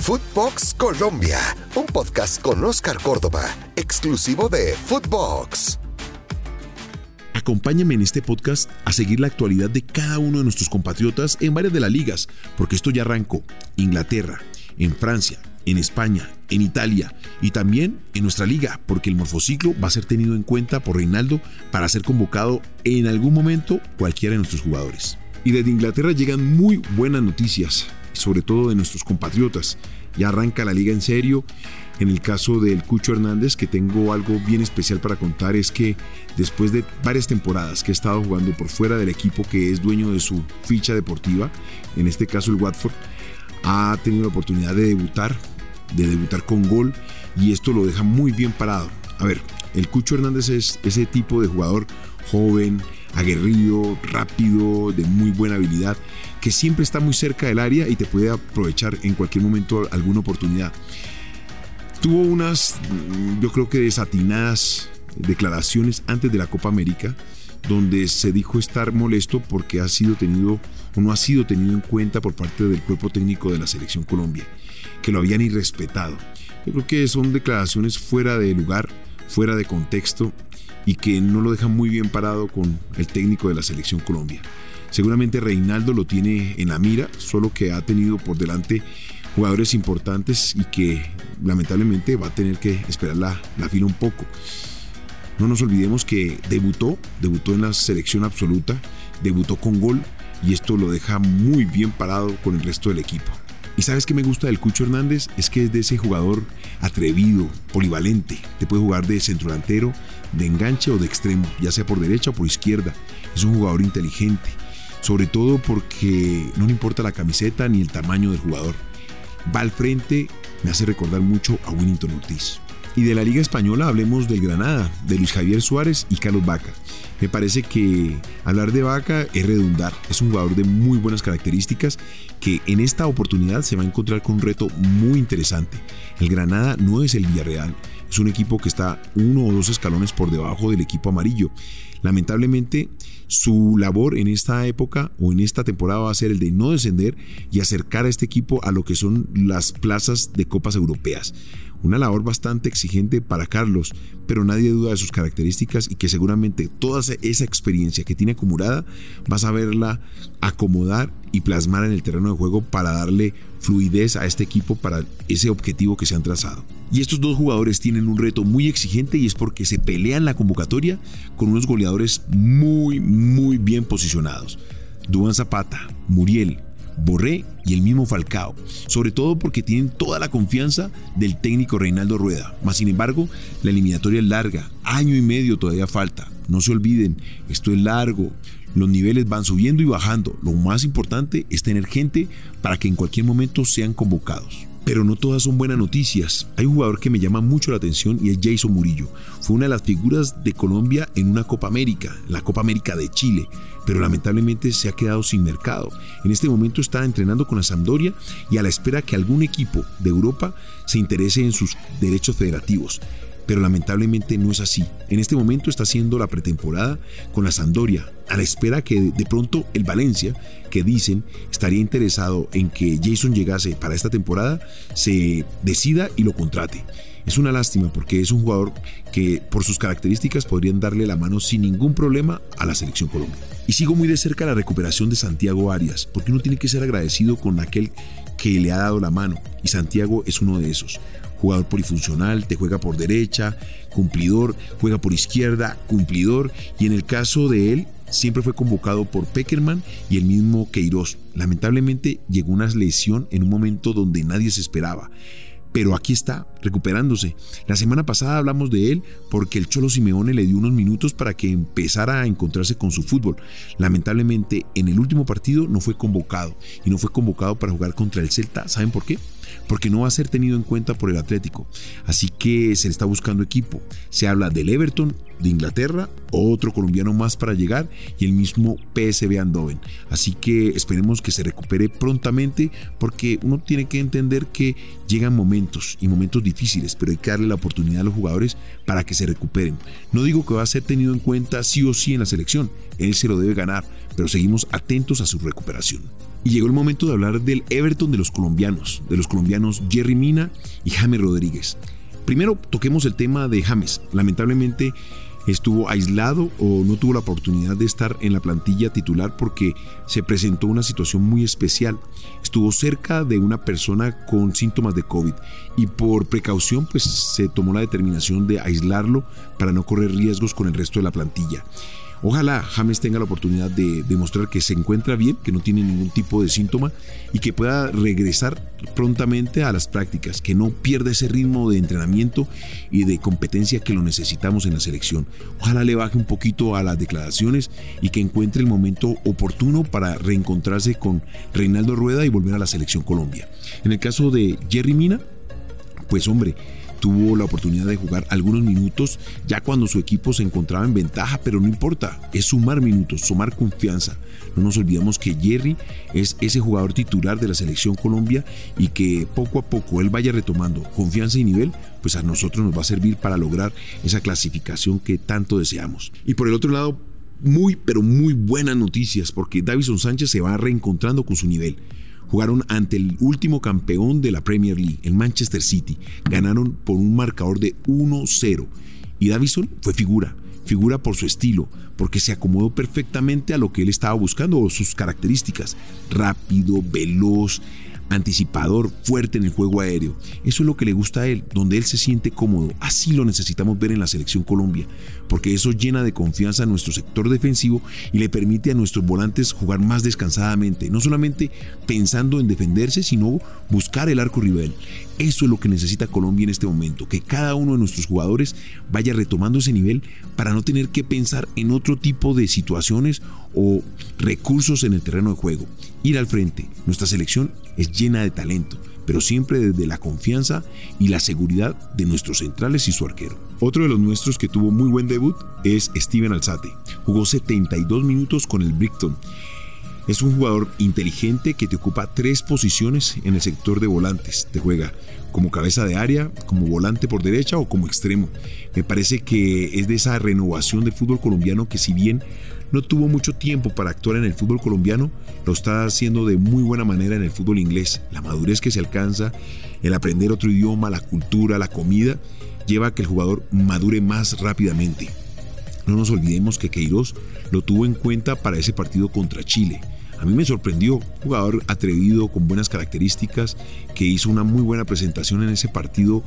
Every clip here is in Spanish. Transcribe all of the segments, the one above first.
Footbox Colombia, un podcast con Oscar Córdoba, exclusivo de Footbox. Acompáñame en este podcast a seguir la actualidad de cada uno de nuestros compatriotas en varias de las ligas, porque esto ya arrancó. Inglaterra, en Francia, en España, en Italia y también en nuestra liga, porque el morfociclo va a ser tenido en cuenta por Reinaldo para ser convocado en algún momento cualquiera de nuestros jugadores. Y desde Inglaterra llegan muy buenas noticias sobre todo de nuestros compatriotas. Ya arranca la liga en serio. En el caso del Cucho Hernández, que tengo algo bien especial para contar, es que después de varias temporadas que ha estado jugando por fuera del equipo que es dueño de su ficha deportiva, en este caso el Watford, ha tenido la oportunidad de debutar, de debutar con gol, y esto lo deja muy bien parado. A ver, el Cucho Hernández es ese tipo de jugador joven, aguerrido, rápido, de muy buena habilidad, que siempre está muy cerca del área y te puede aprovechar en cualquier momento alguna oportunidad. Tuvo unas, yo creo que desatinadas declaraciones antes de la Copa América, donde se dijo estar molesto porque ha sido tenido o no ha sido tenido en cuenta por parte del cuerpo técnico de la selección Colombia, que lo habían irrespetado. Yo creo que son declaraciones fuera de lugar, fuera de contexto y que no lo deja muy bien parado con el técnico de la selección Colombia. Seguramente Reinaldo lo tiene en la mira, solo que ha tenido por delante jugadores importantes y que lamentablemente va a tener que esperar la, la fila un poco. No nos olvidemos que debutó, debutó en la selección absoluta, debutó con gol y esto lo deja muy bien parado con el resto del equipo. Y sabes que me gusta del Cucho Hernández es que es de ese jugador atrevido, polivalente. Te puede jugar de centro delantero, de enganche o de extremo, ya sea por derecha o por izquierda. Es un jugador inteligente, sobre todo porque no le importa la camiseta ni el tamaño del jugador. Va al frente, me hace recordar mucho a Winnington Ortiz. Y de la Liga Española hablemos del Granada, de Luis Javier Suárez y Carlos Vaca. Me parece que hablar de Vaca es redundar. Es un jugador de muy buenas características que en esta oportunidad se va a encontrar con un reto muy interesante. El Granada no es el Villarreal, es un equipo que está uno o dos escalones por debajo del equipo amarillo. Lamentablemente, su labor en esta época o en esta temporada va a ser el de no descender y acercar a este equipo a lo que son las plazas de copas europeas. Una labor bastante exigente para Carlos, pero nadie duda de sus características y que seguramente toda esa experiencia que tiene acumulada vas a verla acomodar y plasmar en el terreno de juego para darle fluidez a este equipo para ese objetivo que se han trazado. Y estos dos jugadores tienen un reto muy exigente y es porque se pelean la convocatoria con unos goleadores muy, muy bien posicionados. Duan Zapata, Muriel, Borré y el mismo Falcao, sobre todo porque tienen toda la confianza del técnico Reinaldo Rueda. Mas sin embargo, la eliminatoria es larga, año y medio todavía falta. No se olviden, esto es largo, los niveles van subiendo y bajando. Lo más importante es tener gente para que en cualquier momento sean convocados. Pero no todas son buenas noticias. Hay un jugador que me llama mucho la atención y es Jason Murillo. Fue una de las figuras de Colombia en una Copa América, la Copa América de Chile, pero lamentablemente se ha quedado sin mercado. En este momento está entrenando con la Sampdoria y a la espera que algún equipo de Europa se interese en sus derechos federativos pero lamentablemente no es así. En este momento está haciendo la pretemporada con la Sampdoria, a la espera que de pronto el Valencia, que dicen estaría interesado en que Jason llegase para esta temporada, se decida y lo contrate. Es una lástima porque es un jugador que por sus características podrían darle la mano sin ningún problema a la selección Colombia. Y sigo muy de cerca la recuperación de Santiago Arias, porque uno tiene que ser agradecido con aquel que le ha dado la mano, y Santiago es uno de esos jugador polifuncional, te juega por derecha, cumplidor, juega por izquierda, cumplidor, y en el caso de él, siempre fue convocado por Peckerman y el mismo Queiroz. Lamentablemente llegó una lesión en un momento donde nadie se esperaba pero aquí está, recuperándose. La semana pasada hablamos de él porque el Cholo Simeone le dio unos minutos para que empezara a encontrarse con su fútbol. Lamentablemente, en el último partido no fue convocado y no fue convocado para jugar contra el Celta. ¿Saben por qué? Porque no va a ser tenido en cuenta por el Atlético. Así que se le está buscando equipo. Se habla del Everton, de Inglaterra, otro colombiano más para llegar y el mismo PSV Andoven. Así que esperemos que se recupere prontamente porque uno tiene que entender que llegan momentos y momentos difíciles, pero hay que darle la oportunidad a los jugadores para que se recuperen. No digo que va a ser tenido en cuenta sí o sí en la selección, él se lo debe ganar, pero seguimos atentos a su recuperación. Y llegó el momento de hablar del Everton de los colombianos, de los colombianos Jerry Mina y James Rodríguez. Primero toquemos el tema de James. Lamentablemente estuvo aislado o no tuvo la oportunidad de estar en la plantilla titular porque se presentó una situación muy especial. Estuvo cerca de una persona con síntomas de COVID y por precaución pues se tomó la determinación de aislarlo para no correr riesgos con el resto de la plantilla. Ojalá James tenga la oportunidad de demostrar que se encuentra bien, que no tiene ningún tipo de síntoma y que pueda regresar prontamente a las prácticas, que no pierda ese ritmo de entrenamiento y de competencia que lo necesitamos en la selección. Ojalá le baje un poquito a las declaraciones y que encuentre el momento oportuno para reencontrarse con Reinaldo Rueda y volver a la selección Colombia. En el caso de Jerry Mina, pues hombre, tuvo la oportunidad de jugar algunos minutos ya cuando su equipo se encontraba en ventaja, pero no importa, es sumar minutos, sumar confianza. No nos olvidemos que Jerry es ese jugador titular de la selección Colombia y que poco a poco él vaya retomando confianza y nivel, pues a nosotros nos va a servir para lograr esa clasificación que tanto deseamos. Y por el otro lado, muy pero muy buenas noticias porque Davison Sánchez se va reencontrando con su nivel jugaron ante el último campeón de la Premier League, el Manchester City. Ganaron por un marcador de 1-0. Y Davison fue figura, figura por su estilo, porque se acomodó perfectamente a lo que él estaba buscando o sus características. Rápido, veloz, anticipador, fuerte en el juego aéreo. Eso es lo que le gusta a él, donde él se siente cómodo. Así lo necesitamos ver en la selección Colombia, porque eso llena de confianza a nuestro sector defensivo y le permite a nuestros volantes jugar más descansadamente, no solamente pensando en defenderse, sino buscar el arco rival. Eso es lo que necesita Colombia en este momento, que cada uno de nuestros jugadores vaya retomando ese nivel para no tener que pensar en otro tipo de situaciones o recursos en el terreno de juego. Ir al frente. Nuestra selección es llena de talento, pero siempre desde la confianza y la seguridad de nuestros centrales y su arquero. Otro de los nuestros que tuvo muy buen debut es Steven Alzate. Jugó 72 minutos con el Brighton. Es un jugador inteligente que te ocupa tres posiciones en el sector de volantes. Te juega como cabeza de área, como volante por derecha o como extremo. Me parece que es de esa renovación del fútbol colombiano que si bien no tuvo mucho tiempo para actuar en el fútbol colombiano, lo está haciendo de muy buena manera en el fútbol inglés. La madurez que se alcanza, el aprender otro idioma, la cultura, la comida, lleva a que el jugador madure más rápidamente. No nos olvidemos que Queiroz lo tuvo en cuenta para ese partido contra Chile. A mí me sorprendió, jugador atrevido, con buenas características, que hizo una muy buena presentación en ese partido,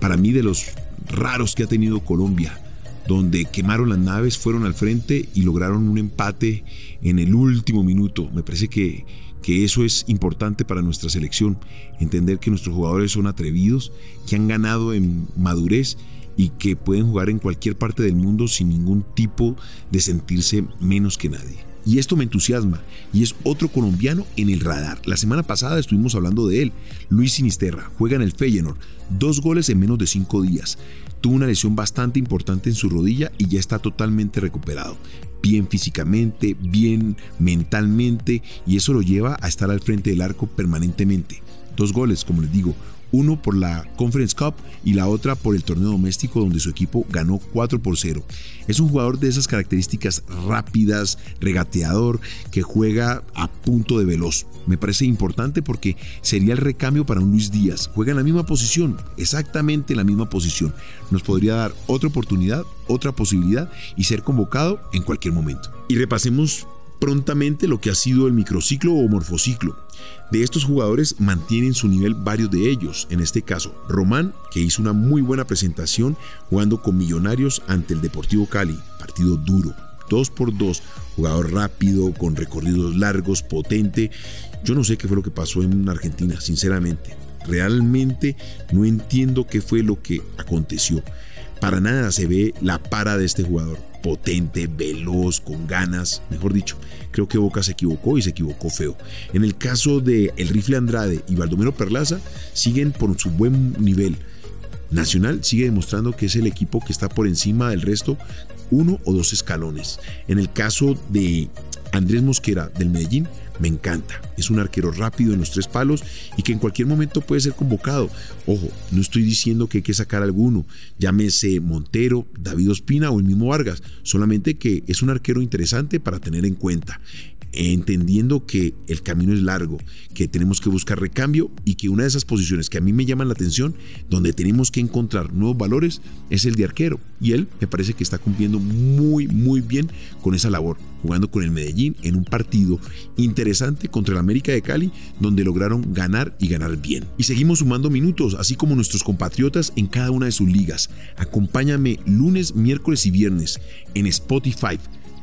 para mí de los raros que ha tenido Colombia donde quemaron las naves, fueron al frente y lograron un empate en el último minuto. Me parece que, que eso es importante para nuestra selección, entender que nuestros jugadores son atrevidos, que han ganado en madurez y que pueden jugar en cualquier parte del mundo sin ningún tipo de sentirse menos que nadie. Y esto me entusiasma. Y es otro colombiano en el radar. La semana pasada estuvimos hablando de él. Luis Sinisterra juega en el Feyenoord. Dos goles en menos de cinco días. Tuvo una lesión bastante importante en su rodilla y ya está totalmente recuperado. Bien físicamente, bien mentalmente. Y eso lo lleva a estar al frente del arco permanentemente. Dos goles, como les digo, uno por la Conference Cup y la otra por el torneo doméstico donde su equipo ganó 4 por 0. Es un jugador de esas características rápidas, regateador, que juega a punto de veloz. Me parece importante porque sería el recambio para un Luis Díaz. Juega en la misma posición, exactamente en la misma posición. Nos podría dar otra oportunidad, otra posibilidad y ser convocado en cualquier momento. Y repasemos prontamente lo que ha sido el microciclo o morfociclo. De estos jugadores mantienen su nivel varios de ellos, en este caso Román, que hizo una muy buena presentación jugando con Millonarios ante el Deportivo Cali, partido duro, 2 por 2 jugador rápido, con recorridos largos, potente. Yo no sé qué fue lo que pasó en Argentina, sinceramente. Realmente no entiendo qué fue lo que aconteció. Para nada se ve la para de este jugador potente, veloz, con ganas, mejor dicho. Creo que Boca se equivocó y se equivocó feo. En el caso de El Rifle Andrade y Baldomero Perlaza, siguen por su buen nivel. Nacional sigue demostrando que es el equipo que está por encima del resto, uno o dos escalones. En el caso de Andrés Mosquera del Medellín, me encanta. Es un arquero rápido en los tres palos y que en cualquier momento puede ser convocado. Ojo, no estoy diciendo que hay que sacar alguno, llámese Montero, David Ospina o el mismo Vargas, solamente que es un arquero interesante para tener en cuenta. Entendiendo que el camino es largo, que tenemos que buscar recambio y que una de esas posiciones que a mí me llaman la atención, donde tenemos que encontrar nuevos valores, es el de arquero. Y él me parece que está cumpliendo muy, muy bien con esa labor, jugando con el Medellín en un partido interesante contra el América de Cali, donde lograron ganar y ganar bien. Y seguimos sumando minutos, así como nuestros compatriotas en cada una de sus ligas. Acompáñame lunes, miércoles y viernes en Spotify